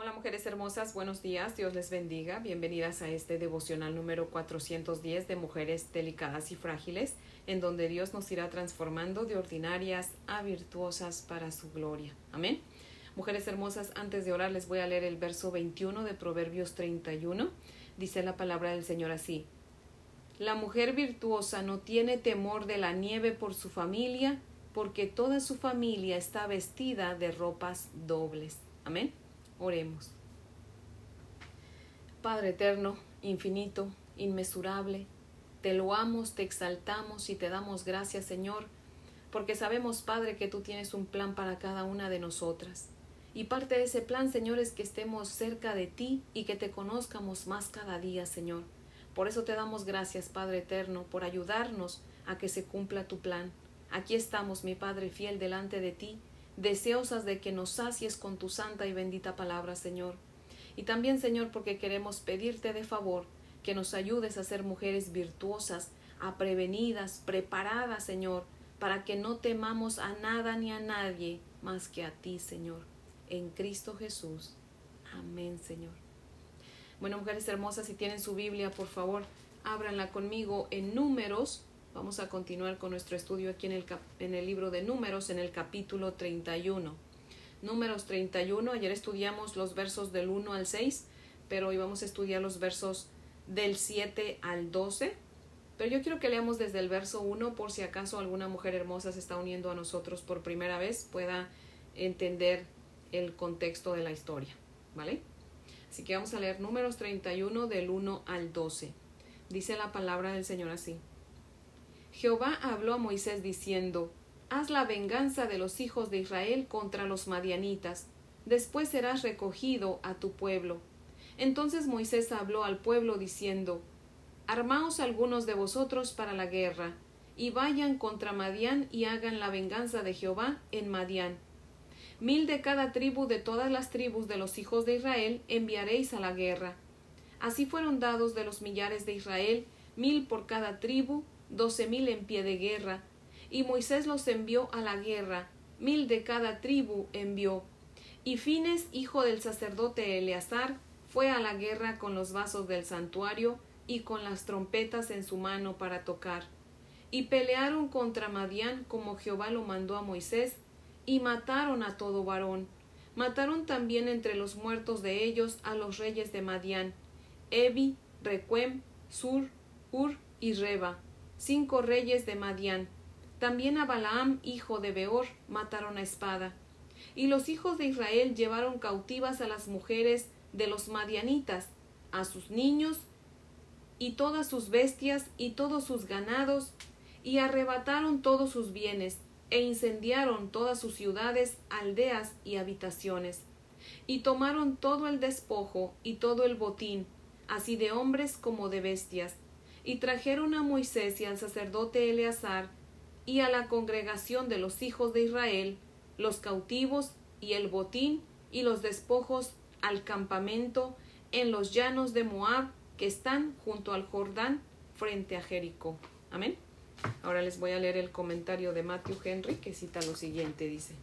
Hola mujeres hermosas, buenos días, Dios les bendiga. Bienvenidas a este devocional número 410 de mujeres delicadas y frágiles, en donde Dios nos irá transformando de ordinarias a virtuosas para su gloria. Amén. Mujeres hermosas, antes de orar les voy a leer el verso 21 de Proverbios 31. Dice la palabra del Señor así. La mujer virtuosa no tiene temor de la nieve por su familia, porque toda su familia está vestida de ropas dobles. Amén. Oremos. Padre eterno, infinito, inmesurable, te loamos, te exaltamos y te damos gracias, Señor, porque sabemos, Padre, que tú tienes un plan para cada una de nosotras. Y parte de ese plan, Señor, es que estemos cerca de ti y que te conozcamos más cada día, Señor. Por eso te damos gracias, Padre eterno, por ayudarnos a que se cumpla tu plan. Aquí estamos, mi Padre fiel, delante de ti, deseosas de que nos sacies con tu santa y bendita palabra, Señor. Y también, Señor, porque queremos pedirte de favor que nos ayudes a ser mujeres virtuosas, aprevenidas, preparadas, Señor, para que no temamos a nada ni a nadie más que a ti, Señor. En Cristo Jesús. Amén, Señor. Bueno, mujeres hermosas, si tienen su Biblia, por favor, ábranla conmigo en números Vamos a continuar con nuestro estudio aquí en el, en el libro de números, en el capítulo 31. Números 31, ayer estudiamos los versos del 1 al 6, pero hoy vamos a estudiar los versos del 7 al 12. Pero yo quiero que leamos desde el verso 1 por si acaso alguna mujer hermosa se está uniendo a nosotros por primera vez, pueda entender el contexto de la historia, ¿vale? Así que vamos a leer números 31 del 1 al 12. Dice la palabra del Señor así. Jehová habló a Moisés diciendo, Haz la venganza de los hijos de Israel contra los madianitas, después serás recogido a tu pueblo. Entonces Moisés habló al pueblo diciendo, Armaos algunos de vosotros para la guerra, y vayan contra Madián y hagan la venganza de Jehová en Madián. Mil de cada tribu de todas las tribus de los hijos de Israel enviaréis a la guerra. Así fueron dados de los millares de Israel, mil por cada tribu, doce mil en pie de guerra, y Moisés los envió a la guerra, mil de cada tribu envió. Y Fines, hijo del sacerdote Eleazar, fue a la guerra con los vasos del santuario y con las trompetas en su mano para tocar. Y pelearon contra Madián como Jehová lo mandó a Moisés, y mataron a todo varón. Mataron también entre los muertos de ellos a los reyes de Madián, Ebi, Requem, Sur, Ur y Reba, cinco reyes de Madián. También a Balaam, hijo de Beor, mataron a espada. Y los hijos de Israel llevaron cautivas a las mujeres de los madianitas, a sus niños y todas sus bestias y todos sus ganados, y arrebataron todos sus bienes, e incendiaron todas sus ciudades, aldeas y habitaciones. Y tomaron todo el despojo y todo el botín, así de hombres como de bestias, y trajeron a Moisés y al sacerdote Eleazar y a la congregación de los hijos de Israel los cautivos y el botín y los despojos al campamento en los llanos de Moab que están junto al Jordán frente a Jericó. Amén. Ahora les voy a leer el comentario de Matthew Henry que cita lo siguiente, dice.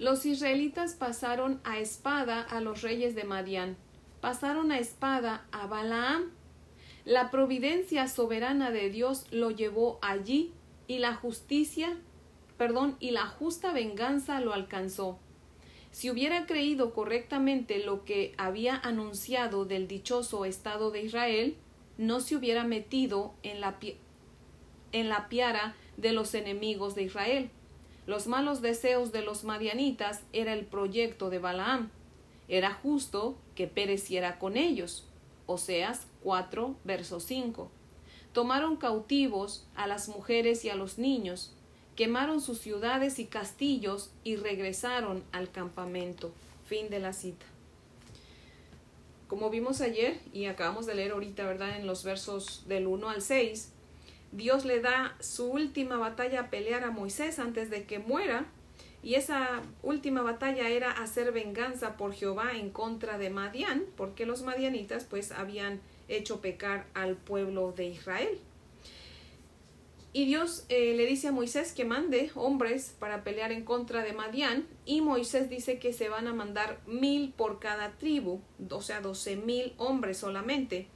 Los israelitas pasaron a espada a los reyes de Madián, pasaron a espada a Balaam. La providencia soberana de Dios lo llevó allí y la justicia, perdón, y la justa venganza lo alcanzó. Si hubiera creído correctamente lo que había anunciado del dichoso Estado de Israel, no se hubiera metido en la, en la piara de los enemigos de Israel. Los malos deseos de los madianitas era el proyecto de Balaam. Era justo que pereciera con ellos. Oseas 4, verso 5. Tomaron cautivos a las mujeres y a los niños, quemaron sus ciudades y castillos y regresaron al campamento. Fin de la cita. Como vimos ayer y acabamos de leer ahorita, ¿verdad? En los versos del 1 al 6, Dios le da su última batalla a pelear a Moisés antes de que muera. Y esa última batalla era hacer venganza por Jehová en contra de Madián, porque los madianitas pues habían hecho pecar al pueblo de Israel. Y Dios eh, le dice a Moisés que mande hombres para pelear en contra de Madián. Y Moisés dice que se van a mandar mil por cada tribu, o sea, doce mil hombres solamente.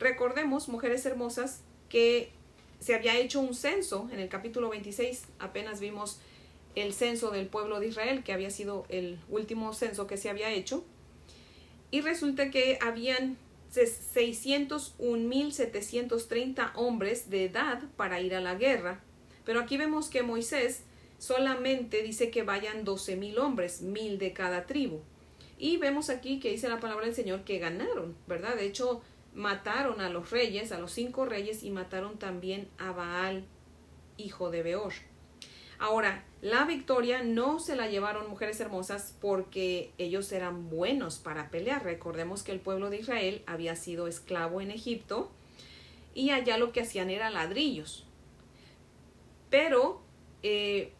Recordemos, mujeres hermosas, que se había hecho un censo en el capítulo 26. Apenas vimos el censo del pueblo de Israel, que había sido el último censo que se había hecho. Y resulta que habían 601.730 hombres de edad para ir a la guerra. Pero aquí vemos que Moisés solamente dice que vayan 12.000 hombres, mil de cada tribu. Y vemos aquí que dice la palabra del Señor que ganaron, ¿verdad? De hecho, mataron a los reyes, a los cinco reyes, y mataron también a Baal, hijo de Beor. Ahora, la victoria no se la llevaron mujeres hermosas porque ellos eran buenos para pelear. Recordemos que el pueblo de Israel había sido esclavo en Egipto y allá lo que hacían era ladrillos. Pero eh,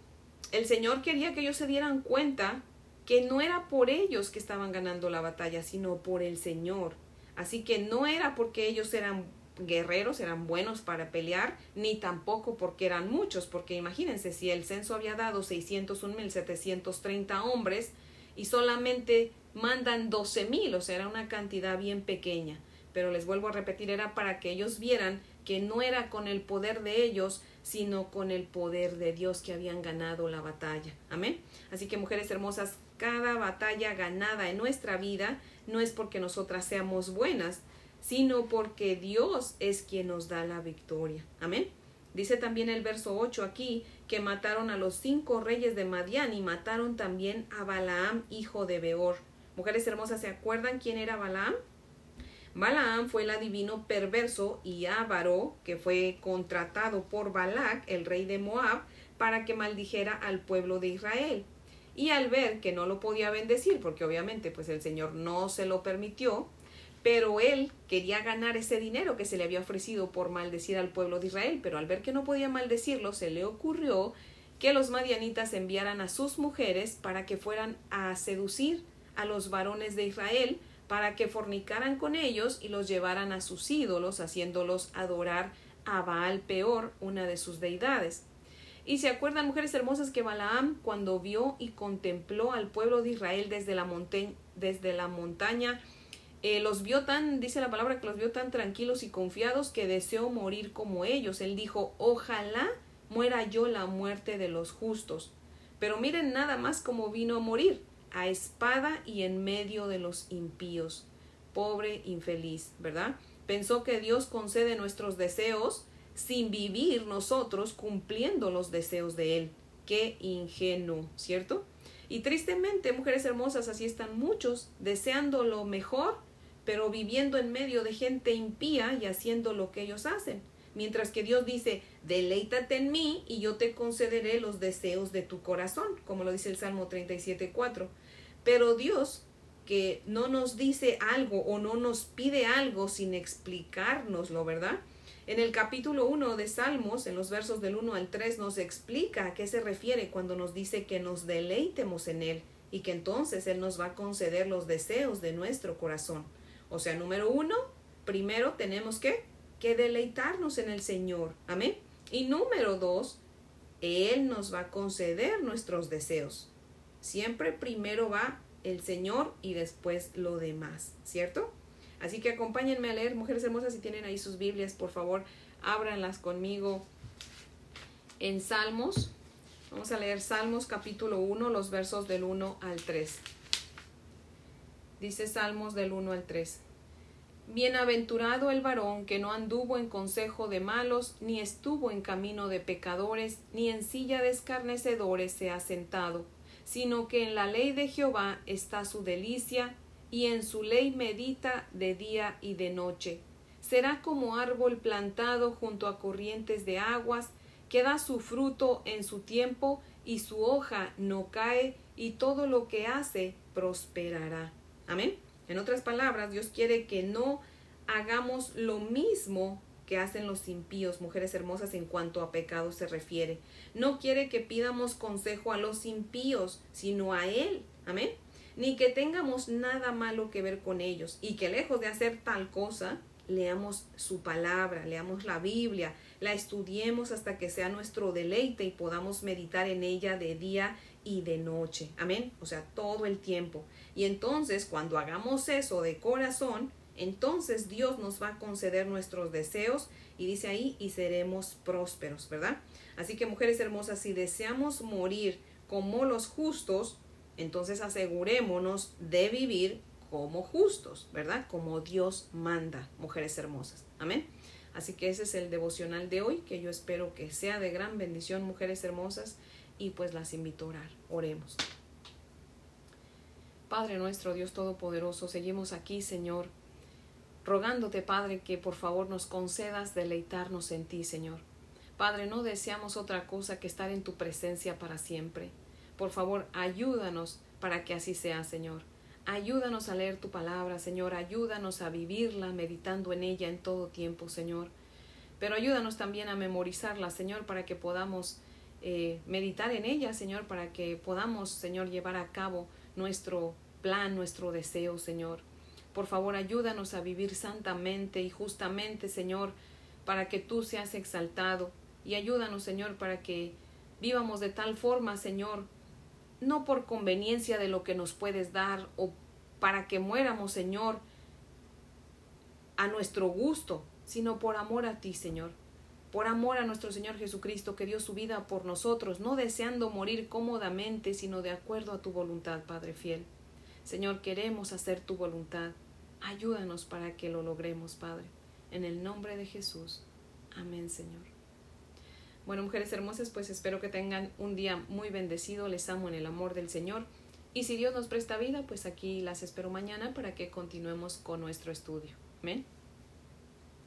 el Señor quería que ellos se dieran cuenta que no era por ellos que estaban ganando la batalla, sino por el Señor. Así que no era porque ellos eran guerreros, eran buenos para pelear, ni tampoco porque eran muchos, porque imagínense, si el censo había dado 601.730 hombres y solamente mandan 12.000, o sea, era una cantidad bien pequeña. Pero les vuelvo a repetir, era para que ellos vieran que no era con el poder de ellos, sino con el poder de Dios que habían ganado la batalla. Amén. Así que mujeres hermosas, cada batalla ganada en nuestra vida no es porque nosotras seamos buenas, sino porque Dios es quien nos da la victoria. Amén. Dice también el verso 8 aquí que mataron a los cinco reyes de Madián y mataron también a Balaam, hijo de Beor. Mujeres hermosas, ¿se acuerdan quién era Balaam? Balaam fue el adivino perverso y avaro que fue contratado por Balac, el rey de Moab, para que maldijera al pueblo de Israel. Y al ver que no lo podía bendecir, porque obviamente pues el Señor no se lo permitió, pero él quería ganar ese dinero que se le había ofrecido por maldecir al pueblo de Israel, pero al ver que no podía maldecirlo, se le ocurrió que los madianitas enviaran a sus mujeres para que fueran a seducir a los varones de Israel, para que fornicaran con ellos y los llevaran a sus ídolos, haciéndolos adorar a Baal peor, una de sus deidades. Y se acuerdan, mujeres hermosas, que Balaam, cuando vio y contempló al pueblo de Israel desde la, desde la montaña eh, los vio tan, dice la palabra que los vio tan tranquilos y confiados que deseó morir como ellos. Él dijo, ojalá muera yo la muerte de los justos. Pero miren nada más cómo vino a morir, a espada y en medio de los impíos. Pobre infeliz, ¿verdad? Pensó que Dios concede nuestros deseos sin vivir nosotros cumpliendo los deseos de Él. Qué ingenuo, ¿cierto? Y tristemente, mujeres hermosas, así están muchos, deseando lo mejor pero viviendo en medio de gente impía y haciendo lo que ellos hacen. Mientras que Dios dice, deleítate en mí y yo te concederé los deseos de tu corazón, como lo dice el Salmo 37.4. Pero Dios, que no nos dice algo o no nos pide algo sin explicárnoslo, ¿verdad? En el capítulo 1 de Salmos, en los versos del 1 al 3, nos explica a qué se refiere cuando nos dice que nos deleitemos en Él y que entonces Él nos va a conceder los deseos de nuestro corazón. O sea, número uno, primero tenemos que, que deleitarnos en el Señor. Amén. Y número dos, Él nos va a conceder nuestros deseos. Siempre primero va el Señor y después lo demás, ¿cierto? Así que acompáñenme a leer, mujeres hermosas, si tienen ahí sus Biblias, por favor, ábranlas conmigo en Salmos. Vamos a leer Salmos capítulo 1, los versos del 1 al 3. Dice Salmos del 1 al 3. Bienaventurado el varón que no anduvo en consejo de malos, ni estuvo en camino de pecadores, ni en silla de escarnecedores se ha sentado, sino que en la ley de Jehová está su delicia, y en su ley medita de día y de noche. Será como árbol plantado junto a corrientes de aguas, que da su fruto en su tiempo, y su hoja no cae, y todo lo que hace prosperará. Amén. En otras palabras, Dios quiere que no hagamos lo mismo que hacen los impíos, mujeres hermosas, en cuanto a pecado se refiere. No quiere que pidamos consejo a los impíos, sino a Él. Amén. Ni que tengamos nada malo que ver con ellos y que lejos de hacer tal cosa, leamos su palabra, leamos la Biblia, la estudiemos hasta que sea nuestro deleite y podamos meditar en ella de día y de noche. Amén. O sea, todo el tiempo. Y entonces, cuando hagamos eso de corazón, entonces Dios nos va a conceder nuestros deseos y dice ahí, y seremos prósperos, ¿verdad? Así que mujeres hermosas, si deseamos morir como los justos, entonces asegurémonos de vivir como justos, ¿verdad? Como Dios manda, mujeres hermosas. Amén. Así que ese es el devocional de hoy, que yo espero que sea de gran bendición, mujeres hermosas, y pues las invito a orar. Oremos. Padre nuestro, Dios Todopoderoso, seguimos aquí, Señor, rogándote, Padre, que por favor nos concedas deleitarnos en ti, Señor. Padre, no deseamos otra cosa que estar en tu presencia para siempre. Por favor, ayúdanos para que así sea, Señor. Ayúdanos a leer tu palabra, Señor. Ayúdanos a vivirla, meditando en ella en todo tiempo, Señor. Pero ayúdanos también a memorizarla, Señor, para que podamos eh, meditar en ella, Señor, para que podamos, Señor, llevar a cabo nuestro plan, nuestro deseo, Señor. Por favor, ayúdanos a vivir santamente y justamente, Señor, para que tú seas exaltado. Y ayúdanos, Señor, para que vivamos de tal forma, Señor, no por conveniencia de lo que nos puedes dar o para que muéramos, Señor, a nuestro gusto, sino por amor a ti, Señor. Por amor a nuestro Señor Jesucristo, que dio su vida por nosotros, no deseando morir cómodamente, sino de acuerdo a tu voluntad, Padre fiel. Señor, queremos hacer tu voluntad. Ayúdanos para que lo logremos, Padre. En el nombre de Jesús. Amén, Señor. Bueno, mujeres hermosas, pues espero que tengan un día muy bendecido. Les amo en el amor del Señor. Y si Dios nos presta vida, pues aquí las espero mañana para que continuemos con nuestro estudio. Amén.